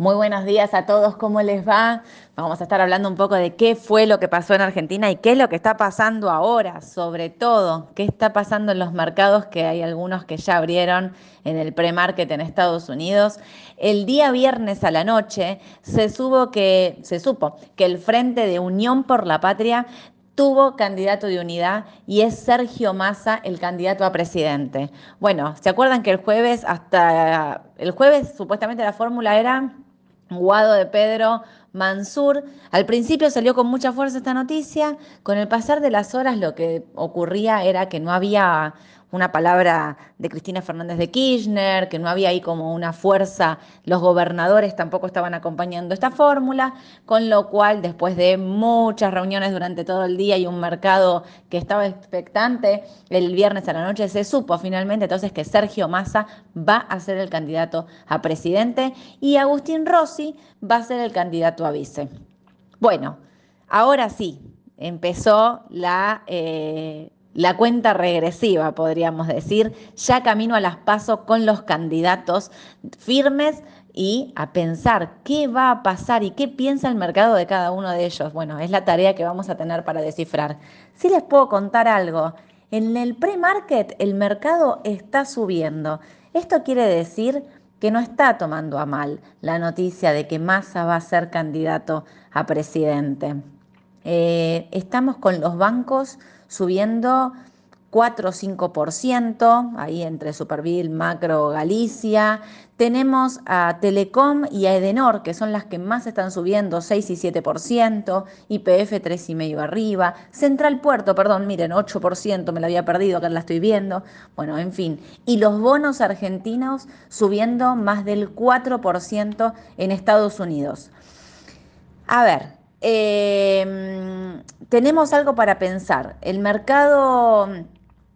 Muy buenos días a todos, ¿cómo les va? Vamos a estar hablando un poco de qué fue lo que pasó en Argentina y qué es lo que está pasando ahora, sobre todo, qué está pasando en los mercados, que hay algunos que ya abrieron en el pre-market en Estados Unidos. El día viernes a la noche se, supo que, se supo que el Frente de Unión por la Patria tuvo candidato de unidad y es Sergio Massa el candidato a presidente. Bueno, ¿se acuerdan que el jueves hasta el jueves supuestamente la fórmula era Guado de Pedro Mansur. Al principio salió con mucha fuerza esta noticia, con el pasar de las horas lo que ocurría era que no había una palabra de Cristina Fernández de Kirchner, que no había ahí como una fuerza, los gobernadores tampoco estaban acompañando esta fórmula, con lo cual después de muchas reuniones durante todo el día y un mercado que estaba expectante, el viernes a la noche se supo finalmente entonces que Sergio Massa va a ser el candidato a presidente y Agustín Rossi va a ser el candidato a vice. Bueno, ahora sí, empezó la... Eh, la cuenta regresiva, podríamos decir, ya camino a las pasos con los candidatos firmes y a pensar qué va a pasar y qué piensa el mercado de cada uno de ellos. Bueno, es la tarea que vamos a tener para descifrar. Si les puedo contar algo, en el pre-market el mercado está subiendo. Esto quiere decir que no está tomando a mal la noticia de que Massa va a ser candidato a presidente. Eh, estamos con los bancos subiendo 4 o 5%, ahí entre Superville, Macro, Galicia. Tenemos a Telecom y a Edenor, que son las que más están subiendo, 6 y 7%, IPF 3,5% arriba, Central Puerto, perdón, miren, 8%, me la había perdido, acá la estoy viendo. Bueno, en fin. Y los bonos argentinos subiendo más del 4% en Estados Unidos. A ver, eh, tenemos algo para pensar. El mercado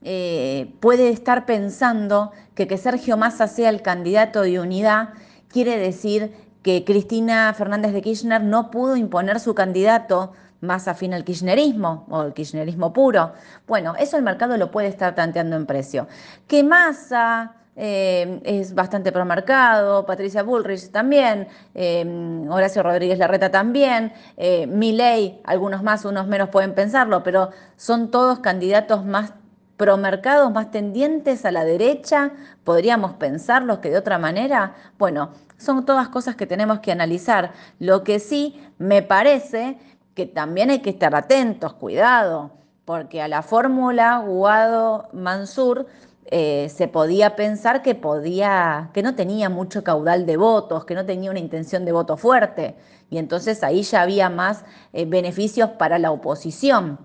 eh, puede estar pensando que que Sergio Massa sea el candidato de unidad quiere decir que Cristina Fernández de Kirchner no pudo imponer su candidato más afín al kirchnerismo o el kirchnerismo puro. Bueno, eso el mercado lo puede estar tanteando en precio. Que Massa eh, es bastante promarcado, Patricia Bullrich también, eh, Horacio Rodríguez Larreta también, eh, Milei, algunos más, unos menos pueden pensarlo, pero son todos candidatos más promercados, más tendientes a la derecha, podríamos pensarlos que de otra manera, bueno, son todas cosas que tenemos que analizar. Lo que sí me parece que también hay que estar atentos, cuidado, porque a la fórmula Guado-Mansur eh, se podía pensar que podía, que no tenía mucho caudal de votos, que no tenía una intención de voto fuerte. Y entonces ahí ya había más eh, beneficios para la oposición.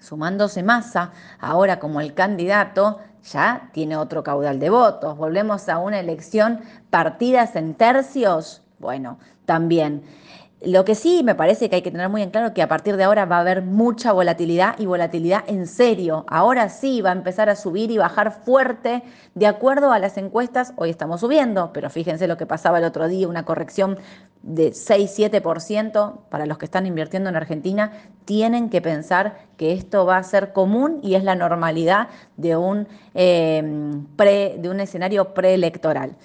Sumándose Massa, ahora como el candidato, ya tiene otro caudal de votos. Volvemos a una elección partidas en tercios. Bueno, también. Lo que sí me parece que hay que tener muy en claro que a partir de ahora va a haber mucha volatilidad y volatilidad en serio. Ahora sí va a empezar a subir y bajar fuerte de acuerdo a las encuestas. Hoy estamos subiendo, pero fíjense lo que pasaba el otro día, una corrección de 6-7% para los que están invirtiendo en Argentina. Tienen que pensar que esto va a ser común y es la normalidad de un, eh, de un escenario preelectoral.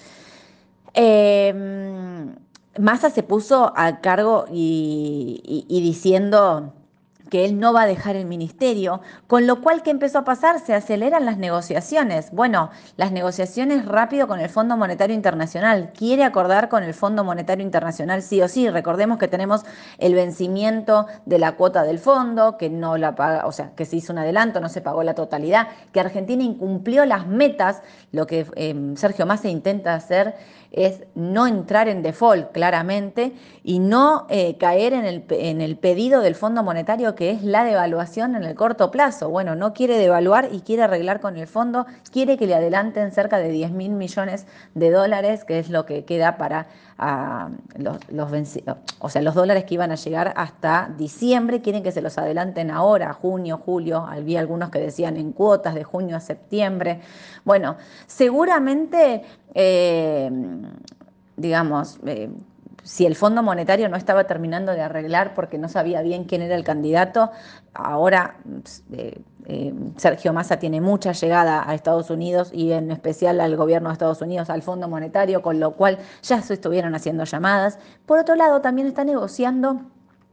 Eh, Massa se puso a cargo y, diciendo que él no va a dejar el ministerio, con lo cual, ¿qué empezó a pasar? Se aceleran las negociaciones. Bueno, las negociaciones rápido con el Fondo Monetario Internacional. Quiere acordar con el Fondo Monetario Internacional sí o sí. Recordemos que tenemos el vencimiento de la cuota del fondo, que no la paga, o sea, que se hizo un adelanto, no se pagó la totalidad, que Argentina incumplió las metas, lo que eh, Sergio Massa intenta hacer es no entrar en default claramente y no eh, caer en el, en el pedido del Fondo Monetario que es la devaluación en el corto plazo. Bueno, no quiere devaluar y quiere arreglar con el fondo, quiere que le adelanten cerca de 10 mil millones de dólares, que es lo que queda para los, los o sea, los dólares que iban a llegar hasta diciembre, quieren que se los adelanten ahora, junio, julio, había algunos que decían en cuotas de junio a septiembre. Bueno, seguramente eh, digamos, eh, si el Fondo Monetario no estaba terminando de arreglar porque no sabía bien quién era el candidato, ahora eh, eh, Sergio Massa tiene mucha llegada a Estados Unidos y en especial al gobierno de Estados Unidos, al Fondo Monetario, con lo cual ya se estuvieron haciendo llamadas. Por otro lado, también está negociando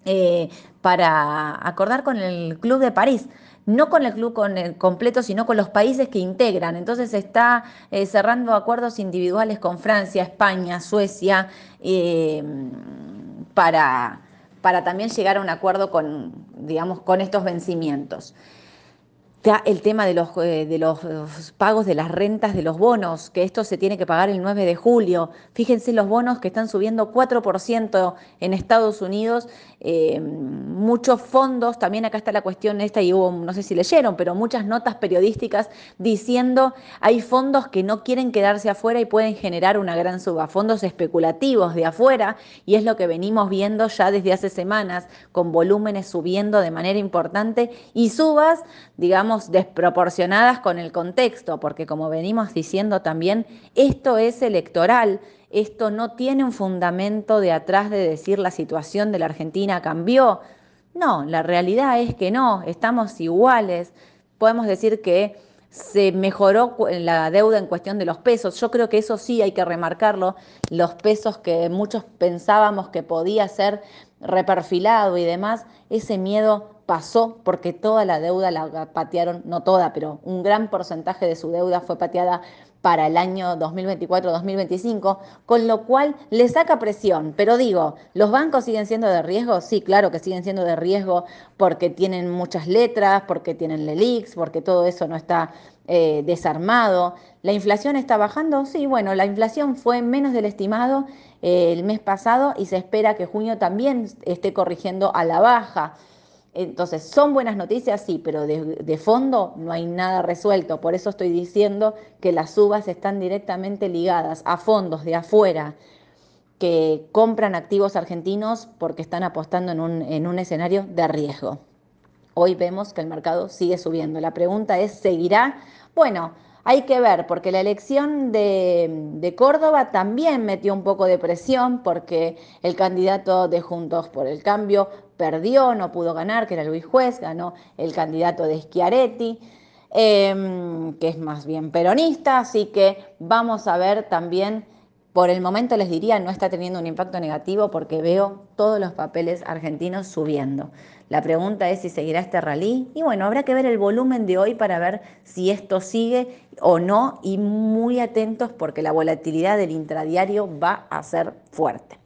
eh, para acordar con el Club de París no con el club completo, sino con los países que integran. Entonces está eh, cerrando acuerdos individuales con Francia, España, Suecia, para, para también llegar a un acuerdo con, digamos, con estos vencimientos el tema de los, eh, de los, pagos de las rentas de los bonos, que esto se tiene que pagar el 9 de julio. Fíjense los bonos que están subiendo 4% en Estados Unidos. Eh, muchos fondos, también acá está la cuestión esta, y hubo, no sé si leyeron, pero muchas notas periodísticas diciendo hay fondos que no quieren quedarse afuera y pueden generar una gran suba, fondos especulativos de afuera, y es lo que venimos viendo ya desde hace semanas, con volúmenes subiendo de manera importante y subas, digamos, desproporcionadas con el contexto, porque como venimos diciendo también, esto es electoral, esto no tiene un fundamento de atrás de decir la situación de la Argentina cambió. No, la realidad es que no, estamos iguales. Podemos decir que se mejoró la deuda en cuestión de los pesos. Yo creo que eso sí hay que remarcarlo, los pesos que muchos pensábamos que podía ser reperfilado y demás, ese miedo pasó porque toda la deuda la patearon, no toda, pero un gran porcentaje de su deuda fue pateada para el año 2024-2025, con lo cual le saca presión. Pero digo, ¿los bancos siguen siendo de riesgo? Sí, claro que siguen siendo de riesgo porque tienen muchas letras, porque tienen LELIX, porque todo eso no está eh, desarmado. ¿La inflación está bajando? Sí, bueno, la inflación fue menos del estimado eh, el mes pasado y se espera que junio también esté corrigiendo a la baja. Entonces, ¿son buenas noticias? Sí, pero de, fondo no hay nada resuelto. Por eso estoy diciendo que las subas están directamente ligadas a fondos de afuera que compran activos argentinos porque están apostando en un, en un escenario de riesgo. Hoy vemos que el mercado sigue subiendo. La pregunta es, ¿seguirá? Bueno, hay que ver, porque la elección de, Córdoba también metió un poco de presión, porque el candidato de Juntos por el Cambio perdió, no pudo ganar, que era Luis Juez, ganó el candidato de Schiaretti, em, que es más bien peronista, así que vamos a ver también, por el momento les diría, no está teniendo un impacto negativo porque veo todos los papeles argentinos subiendo. La pregunta es si seguirá este rally. Y bueno, habrá que ver el volumen de hoy para ver si esto sigue o no. Y muy atentos porque la volatilidad del intradiario va a ser fuerte.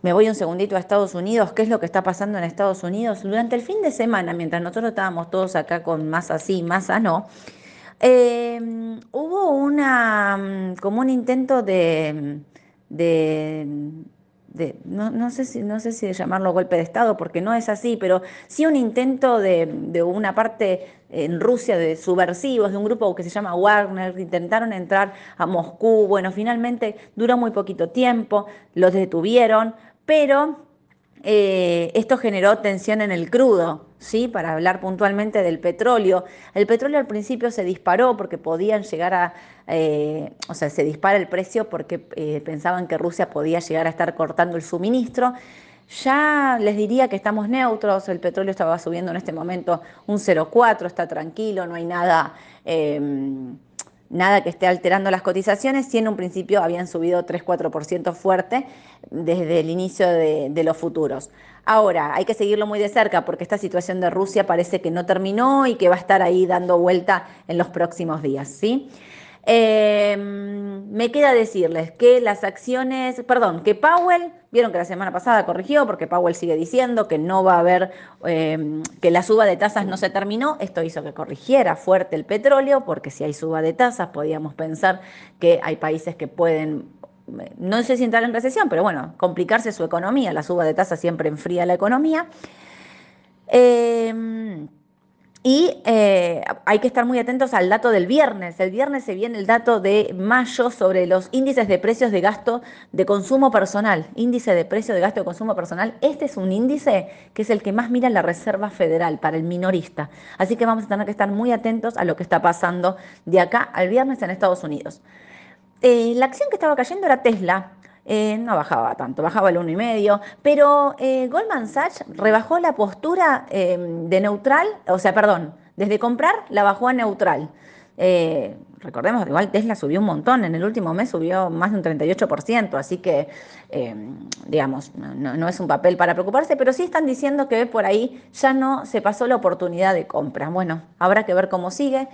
Me voy un segundito a Estados Unidos. ¿Qué es lo que está pasando en Estados Unidos? Durante el fin de semana, mientras nosotros estábamos todos acá con más así, más no, eh, hubo una mm, como un intento de, de no, sé si, no sé si llamarlo golpe de Estado, porque no es así, pero sí un intento de, de, una parte en Rusia de subversivos, de un grupo que se llama Wagner, que intentaron entrar a Moscú. Bueno, finalmente duró muy poquito tiempo, los detuvieron, pero eh, esto generó tensión en el crudo, ¿sí? para hablar puntualmente del petróleo. El petróleo al principio se disparó porque podían llegar a, eh, o sea, se dispara el precio porque eh, pensaban que Rusia podía llegar a estar cortando el suministro. Ya les diría que estamos neutros, el petróleo estaba subiendo en este momento un 0,4, está tranquilo, no hay nada nada que esté alterando las cotizaciones, si en un principio habían subido 3-4% fuerte desde el inicio de, los futuros. Ahora, hay que seguirlo muy de cerca porque esta situación de Rusia parece que no terminó y que va a estar ahí dando vuelta en los próximos días, ¿sí? Em, me queda decirles que las acciones, perdón, que Powell, vieron que la semana pasada corrigió porque Powell sigue diciendo que no va a haber, em, que la suba de tasas no se terminó. Esto hizo que corrigiera fuerte el petróleo porque si hay suba de tasas podíamos pensar que hay países que pueden no sé si entrar en recesión, pero bueno, complicarse su economía. La suba de tasas siempre enfría la economía. Eh, y eh, hay que estar muy atentos al dato del viernes. El viernes se viene el dato de mayo sobre los índices de precios de gasto de consumo personal. Índice de precio de gasto de consumo personal. Este es un índice que es el que más mira la Reserva Federal para el minorista. Así que vamos a tener que estar muy atentos a lo que está pasando de acá al viernes en Estados Unidos. Eh, la acción que estaba cayendo era Tesla. Eh, no bajaba tanto, bajaba el 1,5, pero eh, Goldman Sachs rebajó la postura em, de neutral, o sea, perdón, Desde comprar la bajó a neutral. Eh, recordemos, igual Tesla subió un montón, en el último mes subió más de un 38%, así que, eh, digamos, no, es un papel para preocuparse, pero sí están diciendo que por ahí ya no se pasó la oportunidad de compra. Bueno, habrá que ver cómo sigue.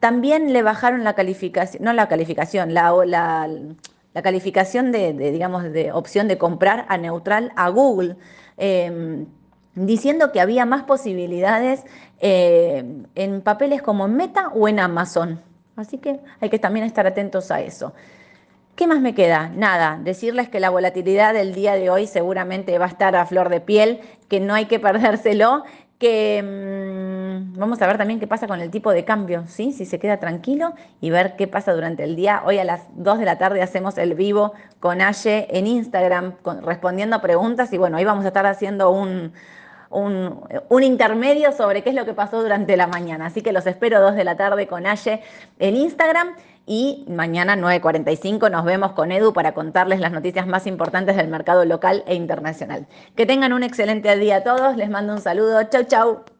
También le bajaron la calificación, no la calificación, la, la, calificación de, digamos, de opción de comprar a neutral a Google. Eh, diciendo que había más posibilidades eh, en papeles como en Meta o en Amazon. Así que hay que también estar atentos a eso. ¿Qué más me queda? Nada, decirles que la volatilidad del día de hoy seguramente va a estar a flor de piel, que no hay que perdérselo, que mm, vamos a ver también qué pasa con el tipo de cambio, ¿sí? si se queda tranquilo y ver qué pasa durante el día. Hoy a las 2 de la tarde hacemos el vivo con Aye en Instagram respondiendo a preguntas y bueno, ahí vamos a estar haciendo un, un, intermedio sobre qué es lo que pasó durante la mañana. Así que los espero 2 de la tarde con Aye en Instagram y mañana 9.45 nos vemos con Edu para contarles las noticias más importantes del mercado local e internacional. Que tengan un excelente día a todos, les mando un saludo, chau chau.